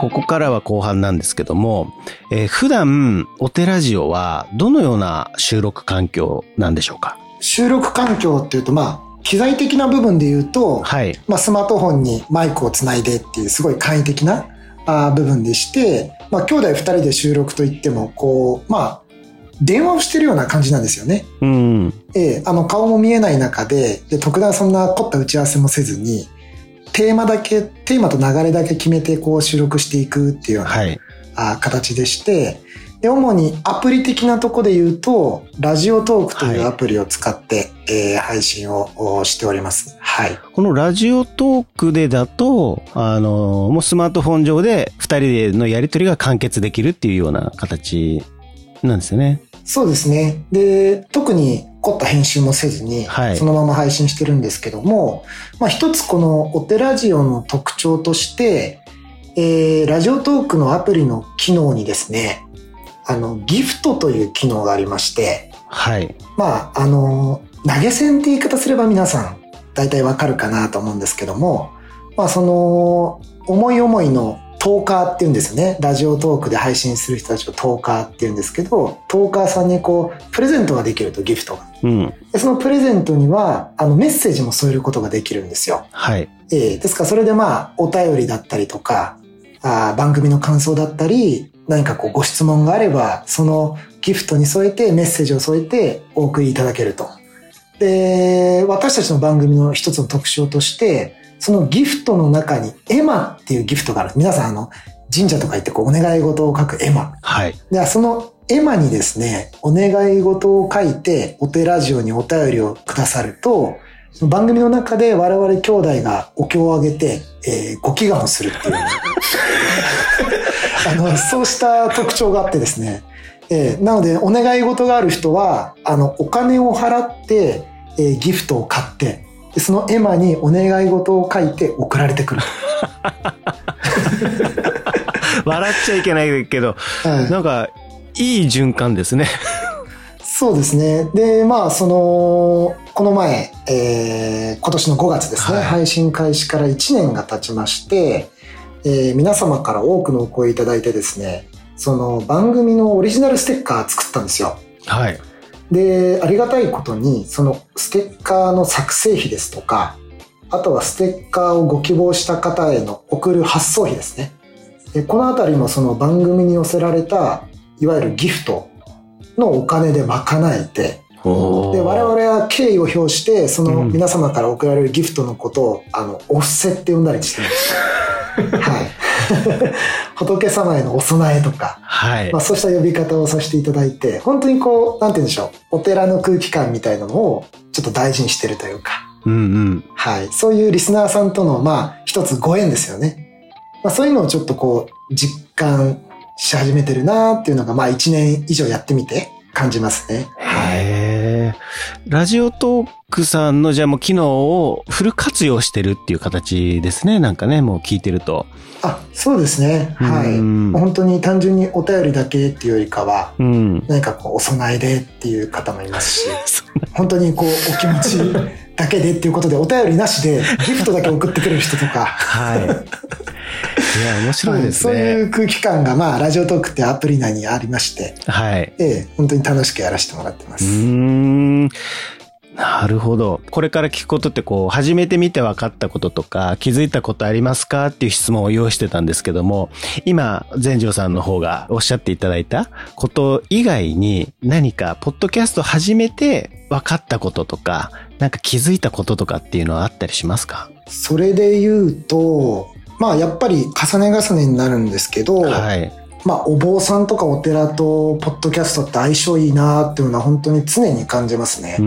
ここからは後半なんですけども、えー、普段、お寺ラジオはどのような収録環境なんでしょうか？収録環境っていうと、まあ、機材的な部分で言うと、はい、まあ、スマートフォンにマイクをつないでっていうすごい簡易的なあ部分でして、まあ、兄弟二人で収録といっても、こう、まあ、電話をしてるような感じなんですよね。うん。ええあの、顔も見えない中で、で、特段そんな凝った打ち合わせもせずに、テーマだけ、テーマと流れだけ決めてこう収録していくっていうような、はい、あ形でして、で、主にアプリ的なとこで言うと、ラジオトークというアプリを使って、はい、えー、配信をしております。はい。このラジオトークでだと、あの、もうスマートフォン上で二人のやりとりが完結できるっていうような形なんですよね。そうですね。で、特に凝った編集もせずに、そのまま配信してるんですけども、まあ一つこのお手ラジオの特徴として、えー、ラジオトークのアプリの機能にですね、あの、ギフトという機能がありまして、はい。まあ、あの、投げ銭って言い方すれば皆さん大体わかるかなと思うんですけども、まあその、思い思いのトーカーって言うんですね。ラジオトークで配信する人たちをトーカーって言うんですけど、トーカーさんにこう、プレゼントができると、ギフトが。うん、でそのプレゼントには、あの、メッセージも添えることができるんですよ。はい。えー、ですからそれでまあ、お便りだったりとか、あ番組の感想だったり、何かこうご質問があれば、そのギフトに添えてメッセージを添えてお送りいただけると。で、私たちの番組の一つの特徴として、そのギフトの中にエマっていうギフトがある。皆さんあの、神社とか行ってこうお願い事を書くエマ。はい。で、そのエマにですね、お願い事を書いて、お手ラジオにお便りをくださると、番組の中で我々兄弟がお経をあげて、えー、ご祈願をするっていう。あの、そうした特徴があってですね。えー、なので、お願い事がある人は、あの、お金を払って、えー、ギフトを買って、でその絵馬にお願い事を書いて送られてくる。笑っちゃいけないけど、はい、なんか、いい循環ですね。そうですね。で、まあ、その、この前、えー、今年の5月ですね、はい、配信開始から1年が経ちまして、えー、皆様から多くのお声いただいてですね、その番組のオリジナルステッカー作ったんですよ。はい。で、ありがたいことに、そのステッカーの作成費ですとか、あとはステッカーをご希望した方への送る発送費ですね。でこのあたりもその番組に寄せられた、いわゆるギフトのお金で賄えて、で我々は敬意を表してその皆様から送られるギフトのことを、あのお布施って呼んだりしてます。はい。仏様へのお供えとか、はい。まあそうした呼び方をさせていただいて、本当にこう、なんて言うんでしょう、お寺の空気感みたいなのをちょっと大事にしてるというか、うんうん。はい。そういうリスナーさんとの、まあ、一つご縁ですよね。まあそういうのをちょっとこう、実感し始めてるなっていうのが、まあ一年以上やってみて感じますね。はい。ラジオトークさんのじゃあもう機能をフル活用してるっていう形ですね。なんかね、もう聞いてると。あ、そうですね。はい。本当に単純にお便りだけっていうよりかは、うん、何かこうお供えでっていう方もいますし、本当にこうお気持ちだけでっていうことでお便りなしでギフトだけ送ってくれる人とか。はい。いや、面白いですね、はい、そういう空気感が、まあ、ラジオトークってアプリ内にありまして、はい。ええ、本当に楽しくやらせてもらってます。うん。なるほど。これから聞くことってこう、初めて見て分かったこととか、気づいたことありますかっていう質問を用意してたんですけども、今、全城さんの方がおっしゃっていただいたこと以外に何か、ポッドキャスト始めて分かったこととか、なんか気づいたこととかっていうのはあったりしますか？それで言うと、まあやっぱり重ね重ねになるんですけど、はい。まあ、お坊さんとかお寺とポッドキャストって相性いいなっていうのは本当に常に感じますね。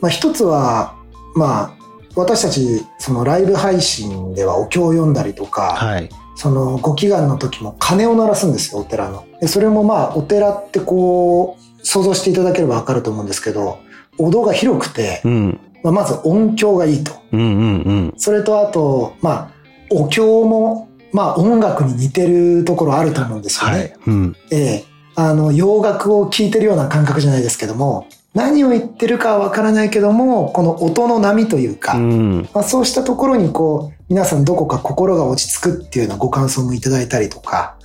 まあ、一つは、まあ、私たち、そのライブ配信ではお経を読んだりとか、はい、そのご祈願の時も鐘を鳴らすんですよ、お寺の。でそれもまあ、お寺ってこう、想像していただければわかると思うんですけど、お堂が広くて、うん、まあ、まず音響がいいと。うんうんうん、それとあと、まあ、お経もまあ音楽に似てるところあると思うんですよね。はい。うん、ええ。あの、洋楽を聴いてるような感覚じゃないですけども、何を言ってるかはわからないけども、この音の波というか、うん、まあ、そうしたところにこう、皆さんどこか心が落ち着くっていうようなご感想もいただいたりとか、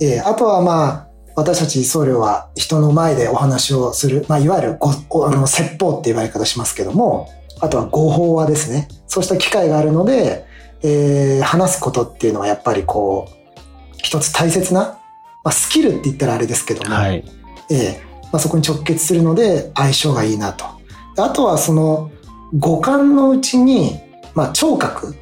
えー、あとはまあ、私たち僧侶は人の前でお話をする、まあ、いわゆるごあの説法っていう言い方しますけども、あとは語法話ですね。そうした機会があるので、えー、話すことっていうのはやっぱりこう、一つ大切な、まあ、スキルって言ったらあれですけども、はい、えー、まあ、そこに直結するので相性がいいなと。あとはその五感のうちに、まあ、聴覚。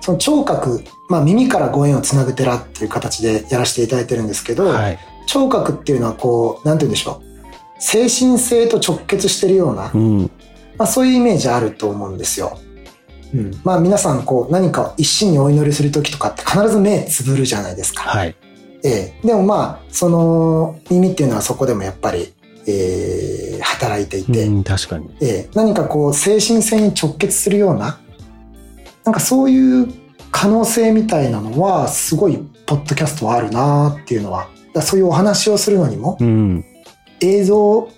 その聴覚、まあ、耳からご縁をつなぐ寺っていう形でやらせていただいてるんですけど、はい、聴覚っていうのはこう、なんて言うんでしょう。精神性と直結してるような、うん、まあ、そういうイメージあると思うんですよ。うん、まあ皆さんこう何か一心にお祈りする時とかって必ず目つぶるじゃないですか。はい。ええ、でもまあ、その耳っていうのはそこでもやっぱり、えー、働いていて、うん、確かに。ええ、何かこう精神性に直結するような、なんかそういう可能性みたいなのは、すごい、ポッドキャストはあるなっていうのは、そういうお話をするのにも、うん、映像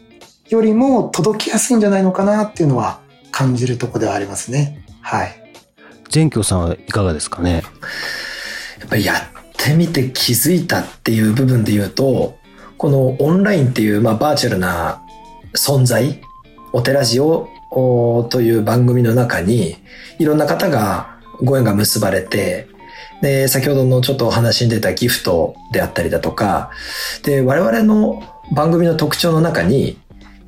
よりも届きやすいんじゃないのかなっていうのは感じるとこではありますね。はい。全教さんはいかがですかね？やっぱりやってみて気づいたっていう部分で言うと、このオンラインっていう、まあ、バーチャルな存在、お寺ジオという番組の中に、いろんな方がご縁が結ばれて、で、先ほどのちょっとお話に出たギフトであったりだとか、で、我々の番組の特徴の中に、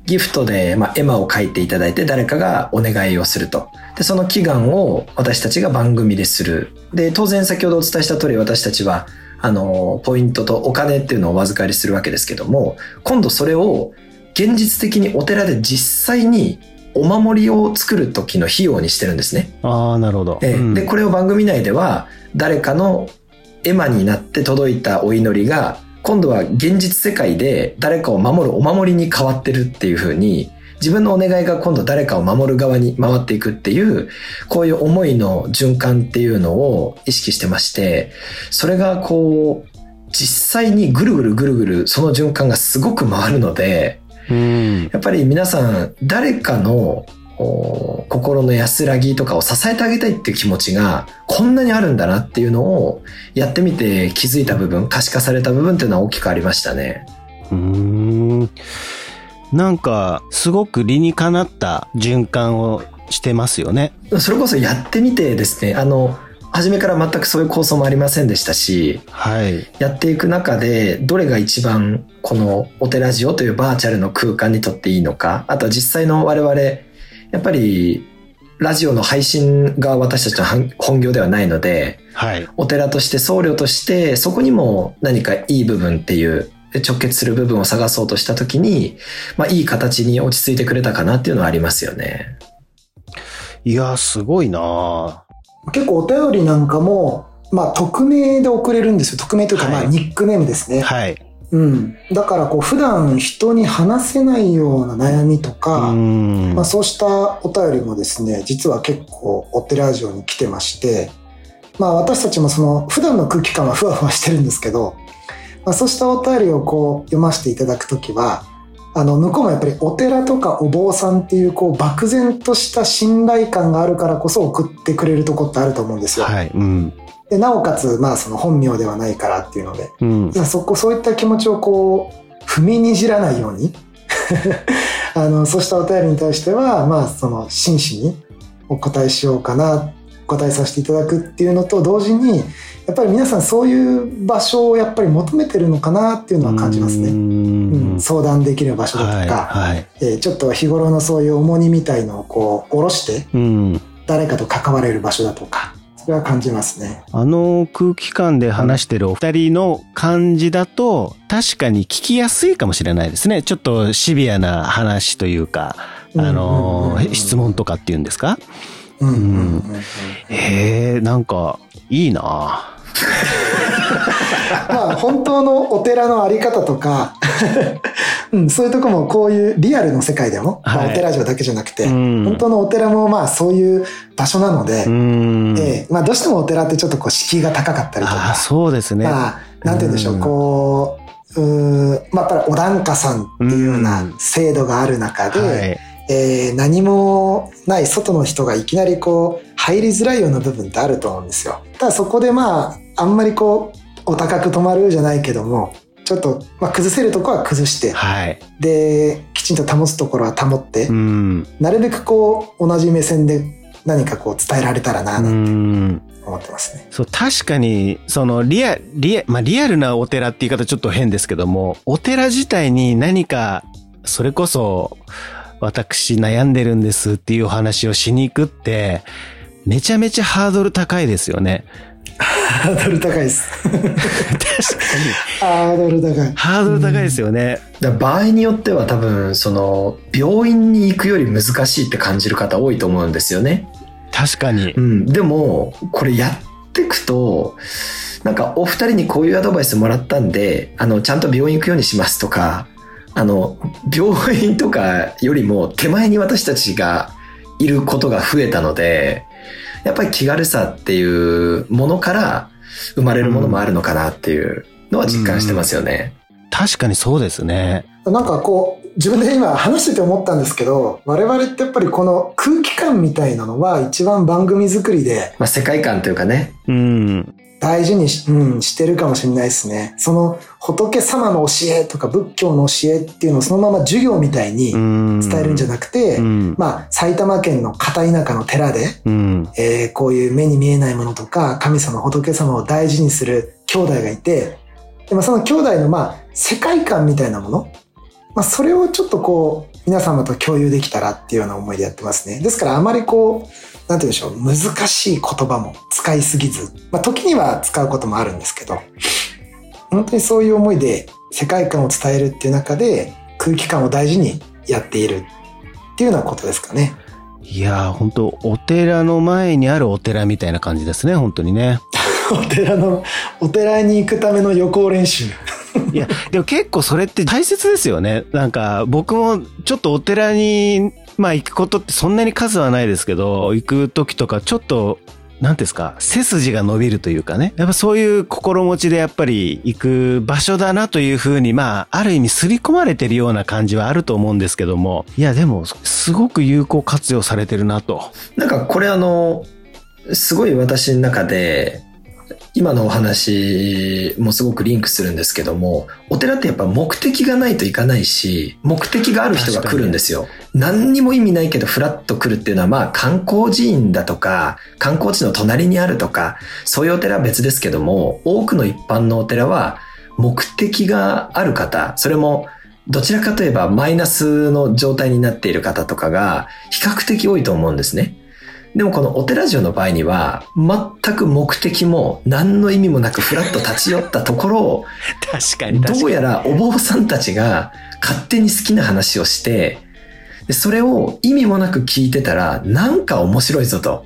ギフトで、まあ、絵馬を描いていただいて誰かがお願いをすると。で、その祈願を私たちが番組でする。で、当然先ほどお伝えした通り私たちは、あの、ポイントとお金っていうのをお預かりするわけですけども、今度それを現実的にお寺で実際にお守りを作る時の費用にしてるんですね。ああ、なるほど。で、うん、で、これを番組内では、誰かの絵馬になって届いたお祈りが今度は現実世界で誰かを守るお守りに変わってるっていう風に、自分のお願いが今度誰かを守る側に回っていくっていう、こういう思いの循環っていうのを意識してまして、それがこう、実際にぐるぐるぐるぐるその循環がすごく回るので、やっぱり皆さん誰かの心の安らぎとかを支えてあげたいっていう気持ちがこんなにあるんだなっていうのをやってみて気づいた部分可視化された部分っていうのは大きくありましたね。うんなんかすごく理にかなった循環をしてますよね。それこそやってみてですねあの初めから全くそういう構想もありませんでしたし、はい、やっていく中でどれが一番このお寺ジオというバーチャルの空間にとっていいのかあとは実際の我々やっぱりラジオの配信が私たちの本業ではないので、はい、お寺として僧侶としてそこにも何かいい部分っていう直結する部分を探そうとした時に、まあ、いい形に落ち着いてくれたかなっていうのはありますよね。いや、すごいな結構お便りなんかも、まあ、匿名で送れるんですよ。匿名というか、まあ、ニックネームですね。はい。うん。だからこう普段人に話せないような悩みとか、まあそうしたお便りもですね、実は結構お寺ジオに来てまして、まあ私たちもその普段の空気感はふわふわしてるんですけど、まあそうしたお便りをこう読ませていただくときは、あの向こうもやっぱりお寺とかお坊さんっていうこう漠然とした信頼感があるからこそ送ってくれるとこってあると思うんですよ。はい。うん。で、なおかつ、まあその本名ではないからっていうので、うん、そこ、そういった気持ちをこう、踏みにじらないように あの、そうしたお便りに対しては、まあその真摯にお答えしようかな、お答えさせていただくっていうのと同時に、やっぱり皆さんそういう場所をやっぱり求めてるのかなっていうのは感じますね。うん、相談できる場所だとか、はいはい、えー、ちょっと日頃のそういう重荷みたいのをこう、下ろして、誰かと関われる場所だとか、それは感じますね。あの空気感で話してるお二人の感じだと、確かに聞きやすいかもしれないですね。ちょっとシビアな話というか、あの、質問とかっていうんですか？うん。へえ、なん。か、いいなまあ本当のお寺のあり方とかうん、そういうとこもこういうリアルの世界でも、はい、まあ、お寺城だけじゃなくて、うん、本当のお寺もまあそういう場所なので、うん、えー、まあどうしてもお寺ってちょっとこう敷居が高かったりとか。そうですね。まあ、なん。て言うん。でしょう、こうまあ、やっぱりお檀家さん。っていうような制度がある中で、はい、えー、何もない外の人がいきなりこう入りづらいような部分ってあると思うんですよ。ただそこでまあ、あんまりこう、お高く止まるじゃないけども、ちょっと、まあ、崩せるところは崩して、はい、で、きちんと保つところは保って、うん、なるべくこう、同じ目線で何かこう伝えられたらな、なんて思ってますね。そう、確かに、その、リア、リア、まあ、リアルなお寺って言い方ちょっと変ですけども、お寺自体に何か、それこそ、私悩んでるんですっていうお話をしに行くって、めちゃめちゃハードル高いですよね。ハードル高いです。確かに。ハードル高い。ハードル高いですよね。だ場合によっては多分、その、病院に行くより難しいって感じる方多いと思うんですよね。確かに。うん。でも、これやっていくと、なんかお二人にこういうアドバイスもらったんで、あの、ちゃんと病院行くようにしますとか、あの、病院とかよりも手前に私たちがいることが増えたので、やっぱり気軽さっていうものから生まれるものもあるのかなっていうのは実感してますよね。うん、確かにそうですね。なんかこう、自分で今話してて思ったんですけど、我々ってやっぱりこの空気感みたいなのは一番番組作りで。まあ世界観というかね。うん。大事にし,、うん、してるかもしれないですね。その仏様の教えとか仏教の教えっていうのをそのまま授業みたいに伝えるんじゃなくて、まあ埼玉県の片田舎の寺で、えー、こういう目に見えないものとか神様仏様を大事にする兄弟がいて、でもその兄弟のまあ世界観みたいなもの、まあそれをちょっとこう皆様と共有できたらっていうような思いでやってますね。ですからあまりこうなんて言うんでしょう、難しい言葉も使いすぎず、まあ、時には使うこともあるんですけど、本当にそういう思いで世界観を伝えるっていう中で空気感を大事にやっているっていうようなことですかね。いやー、本当お寺の前にあるお寺みたいな感じですね、本当にね。お寺の、お寺に行くための予行練習。いや、でも結構それって大切ですよね。なんか僕もちょっとお寺にまあ行くことってそんなに数はないですけど、行く時とかちょっとなんですか、背筋が伸びるというかね。やっぱそういう心持ちでやっぱり行く場所だなというふうに、まあ、ある意味刷り込まれてるような感じはあると思うんですけども、いや、でも、すごく有効活用されてるなと。なんかこれあの、すごい私の中で、今のお話もすごくリンクするんですけども、お寺ってやっぱ目的がないといかないし、目的がある人が来るんですよ。何にも意味ないけどフラッと来るっていうのはまあ観光寺院だとか、観光地の隣にあるとか、そういうお寺は別ですけども、多くの一般のお寺は目的がある方、それもどちらかといえばマイナスの状態になっている方とかが比較的多いと思うんですね。でもこのお寺城の場合には、全く目的も何の意味もなくフラッと立ち寄ったところを、確かにどうやらお坊さんたちが勝手に好きな話をして、でそれを意味もなく聞いてたら、なんか面白いぞと。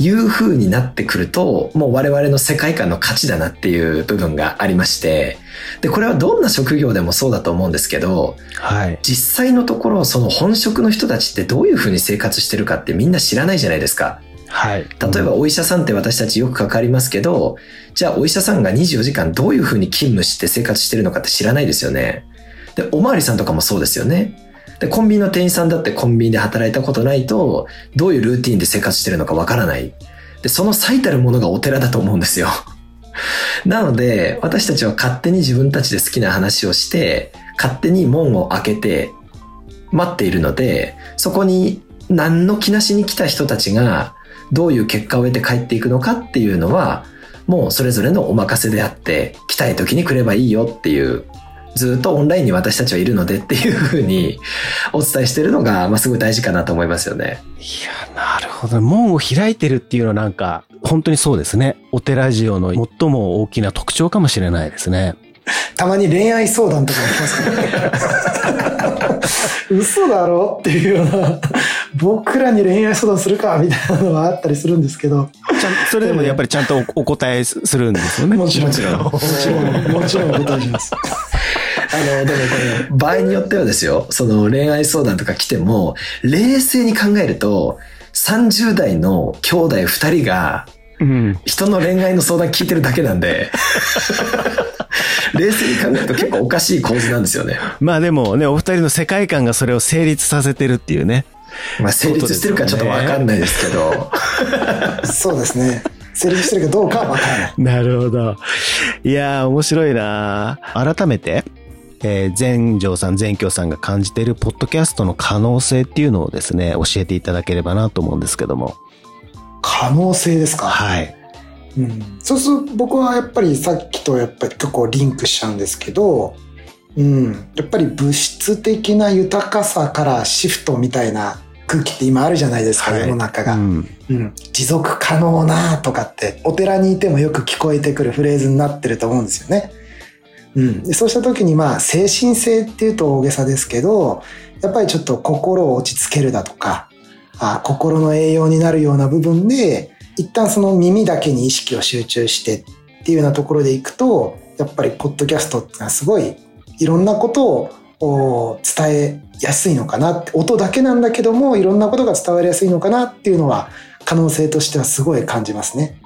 いう風になってくると、もう我々の世界観の価値だなっていう部分がありまして、で、これはどんな職業でもそうだと思うんですけど、はい。実際のところ、その本職の人たちってどういう風に生活してるかってみんな知らないじゃないですか。はい。例えばお医者さんって私たちよく関わりますけど、じゃあお医者さんが24時間どういう風に勤務して生活してるのかって知らないですよね。で、おまわりさんとかもそうですよね。で、コンビニの店員さんだってコンビニで働いたことないと、どういうルーティンで生活してるのかわからない。で、その最たるものがお寺だと思うんですよ。なので、私たちは勝手に自分たちで好きな話をして、勝手に門を開けて待っているので、そこに何の気なしに来た人たちがどういう結果を得て帰っていくのかっていうのは、もうそれぞれのお任せであって、来たい時に来ればいいよっていうずっとオンラインに私たちはいるのでっていうふうに お伝えしてるのが、まあ、すごい大事かなと思いますよね。いや、なるほど。門を開いてるっていうのはなんか、本当にそうですね。お寺ジオの最も大きな特徴かもしれないですね。たまに恋愛相談とかも来ますからね。嘘だろっていうような、僕らに恋愛相談するかみたいなのはあったりするんですけど。ちゃんそれでもやっぱりちゃんとお答えするんですよね。もちろん。もちろん。もちろんお答えします。あの、でもこれ、場合によってはですよ、その恋愛相談とか来ても、冷静に考えると、30代の兄弟2人が、うん、人の恋愛の相談聞いてるだけなんで 冷静に考えると結構おかしい構図なんですよね。まあでもね、お二人の世界観がそれを成立させてるっていうね。まあ成立してるかちょっとわかんないですけど。そうですね。成立してるかどうかはわからない。なるほど。いやー、面白いな改めて、えー、全城さん、全京さんが感じているポッドキャストの可能性っていうのをですね、教えていただければなと思うんですけども。可能性ですか？はい。うん、そうすると僕はやっぱりさっきとやっぱり結構リンクしちゃうんですけど、うん、やっぱり物質的な豊かさからシフトみたいな空気って今あるじゃないですか、はい、世の中が、うん、うん、持続可能なとかってお寺にいてもよく聞こえてくるフレーズになってると思うんですよね。うん、そうした時にまあ精神性っていうと大げさですけどやっぱりちょっと心を落ち着けるだとかあ心の栄養になるような部分で一旦その耳だけに意識を集中してっていうようなところでいくとやっぱりポッドキャストってのはすごいいろんなことを伝えやすいのかなって音だけなんだけどもいろんなことが伝わりやすいのかなっていうのは可能性としてはすごい感じますね。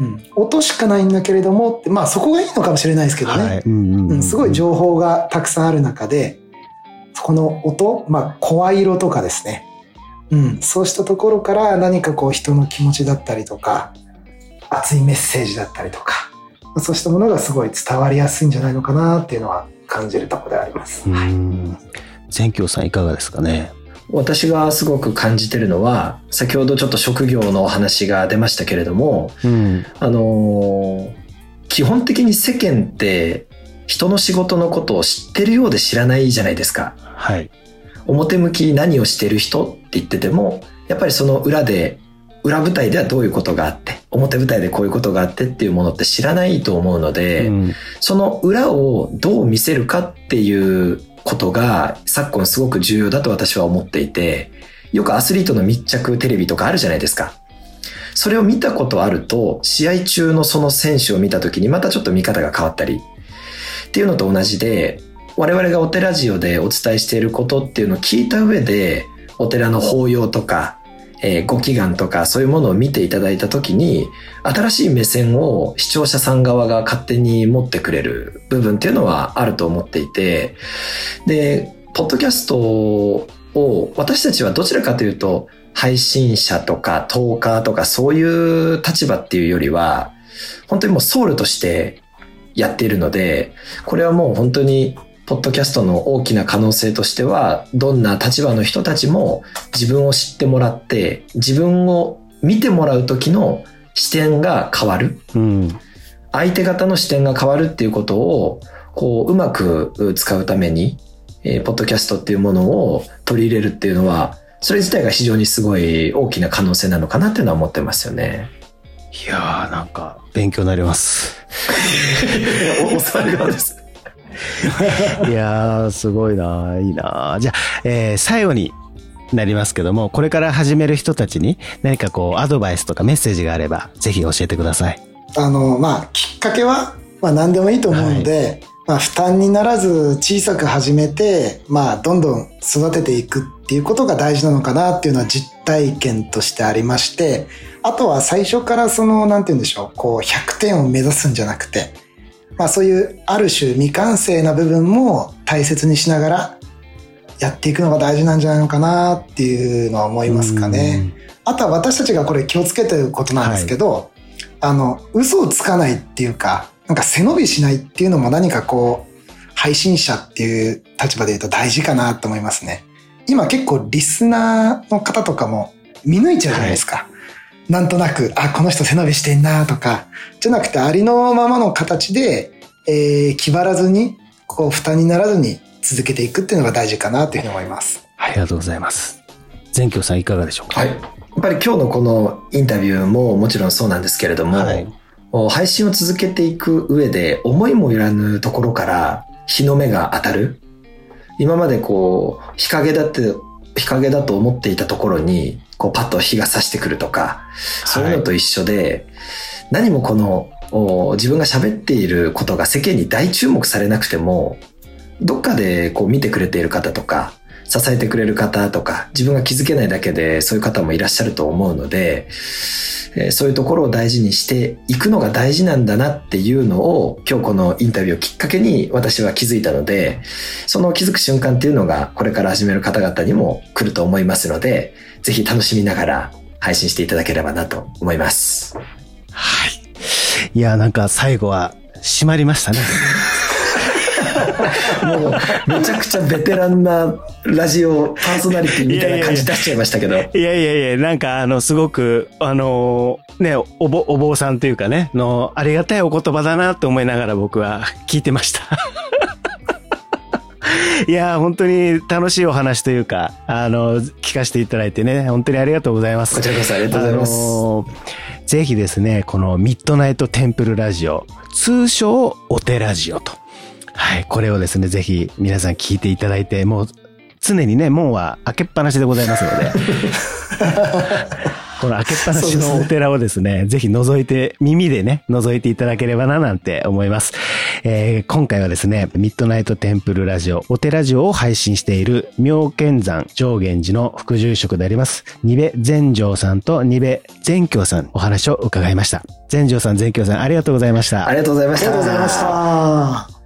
うん、音しかないんだけれどもまあそこがいいのかもしれないですけどね、うん、すごい情報がたくさんある中でこの音、まあ、声色とかですね、うん、そうしたところから何かこう人の気持ちだったりとか熱いメッセージだったりとかそうしたものがすごい伝わりやすいんじゃないのかなっていうのは感じるところであります。はい、全京さんいかがですかね？私がすごく感じてるのは先ほどちょっと職業のお話が出ましたけれども、うん、あの基本的に世間って人の仕事のことを知ってるようで知らないじゃないですか。はい。表向き何をしてる人って言っててもやっぱりその裏で裏舞台ではどういうことがあって表舞台でこういうことがあってっていうものって知らないと思うので、うん、その裏をどう見せるかっていうことが昨今すごく重要だと私は思っていて、よくアスリートの密着テレビとかあるじゃないですか。それを見たことあると、試合中のその選手を見た時にまたちょっと見方が変わったり、っていうのと同じで、我々がお寺ジオでお伝えしていることっていうのを聞いた上で、お寺の法要とか、えー、ご祈願とかそういうものを見ていただいたときに、新しい目線を視聴者さん側が勝手に持ってくれる部分っていうのはあると思っていて、で、ポッドキャストを私たちはどちらかというと、配信者とかトーカーとかそういう立場っていうよりは、本当にもうソウルとしてやっているので、これはもう本当にポッドキャストの大きな可能性としては、どんな立場の人たちも自分を知ってもらって、自分を見てもらう時の視点が変わる。うん、相手方の視点が変わるっていうことを、こう、うまく使うために、えー、ポッドキャストっていうものを取り入れるっていうのは、それ自体が非常にすごい大きな可能性なのかなっていうのは思ってますよね。いやー、なんか、勉強になります。お世話になります。いやー、すごいな、いいな。じゃあ、えー、最後になりますけども、これから始める人たちに何かこう、アドバイスとかメッセージがあれば、ぜひ教えてください。あの、まあ、きっかけは、まあ、何でもいいと思うので、はい、まあ、負担にならず小さく始めて、まあ、どんどん育てていくっていうことが大事なのかなっていうのは実体験としてありまして、あとは最初からその、なんて言うんでしょう、こう、100点を目指すんじゃなくて、まあそういうある種未完成な部分も大切にしながらやっていくのが大事なんじゃないのかなっていうのは思いますかね。あとは私たちがこれ気をつけてることなんですけど、はい、あの、嘘をつかないっていうか、なんか背伸びしないっていうのも何かこう、配信者っていう立場で言うと大事かなと思いますね。今結構リスナーの方とかも見抜いちゃうじゃないですか。はいなんとなく、あ、この人背伸びしてんなとか、じゃなくてありのままの形で、えー、気張らずに、こう、負担にならずに続けていくっていうのが大事かなというふうに思います。ありがとうございます。全京さんいかがでしょうか？はい。やっぱり今日のこのインタビューももちろんそうなんですけれども、はい、配信を続けていく上で思いもよらぬところから日の目が当たる。今までこう、日陰だって、日陰だと思っていたところに、こうパッと日が差してくるとか、そういうのと一緒で、何もこの自分が喋っていることが世間に大注目されなくても、どっかでこう見てくれている方とか、支えてくれる方とか、自分が気づけないだけでそういう方もいらっしゃると思うので、えそういうところを大事にしていくのが大事なんだなっていうのを今日このインタビューをきっかけに私は気づいたので、その気づく瞬間っていうのがこれから始める方々にも来ると思いますので、ぜひ楽しみながら配信していただければなと思います。はい。いや、なんか最後は締まりましたね。もう、めちゃくちゃベテランなラジオパーソナリティみたいな感じ出しちゃいましたけど。いやいやいや、なんかあの、すごく、あの、ね、おぼ、お坊さんというかね、の、ありがたいお言葉だなと思いながら僕は聞いてました。いや、本当に楽しいお話というか、あの、聞かせていただいてね、本当にありがとうございます。こちらこそありがとうございます。ぜひですね、このミッドナイトテンプルラジオ、通称お手ラジオと。はい、これをですね、ぜひ皆さん聞いていただいて、もう常にね、門は開けっぱなしでございますので。この開けっぱなしのお寺をですね、すぜひ覗いて、耳でね、覗いていただければななんて思います。えー、今回はですね、ミッドナイトテンプルラジオ、お寺ジオを配信している妙見山上元寺の副住職であります、二部全城さんと二部全教さんお話を伺いました。全城さん、全教さん、ありがとうございました。ありがとうございました。ありがとうございました。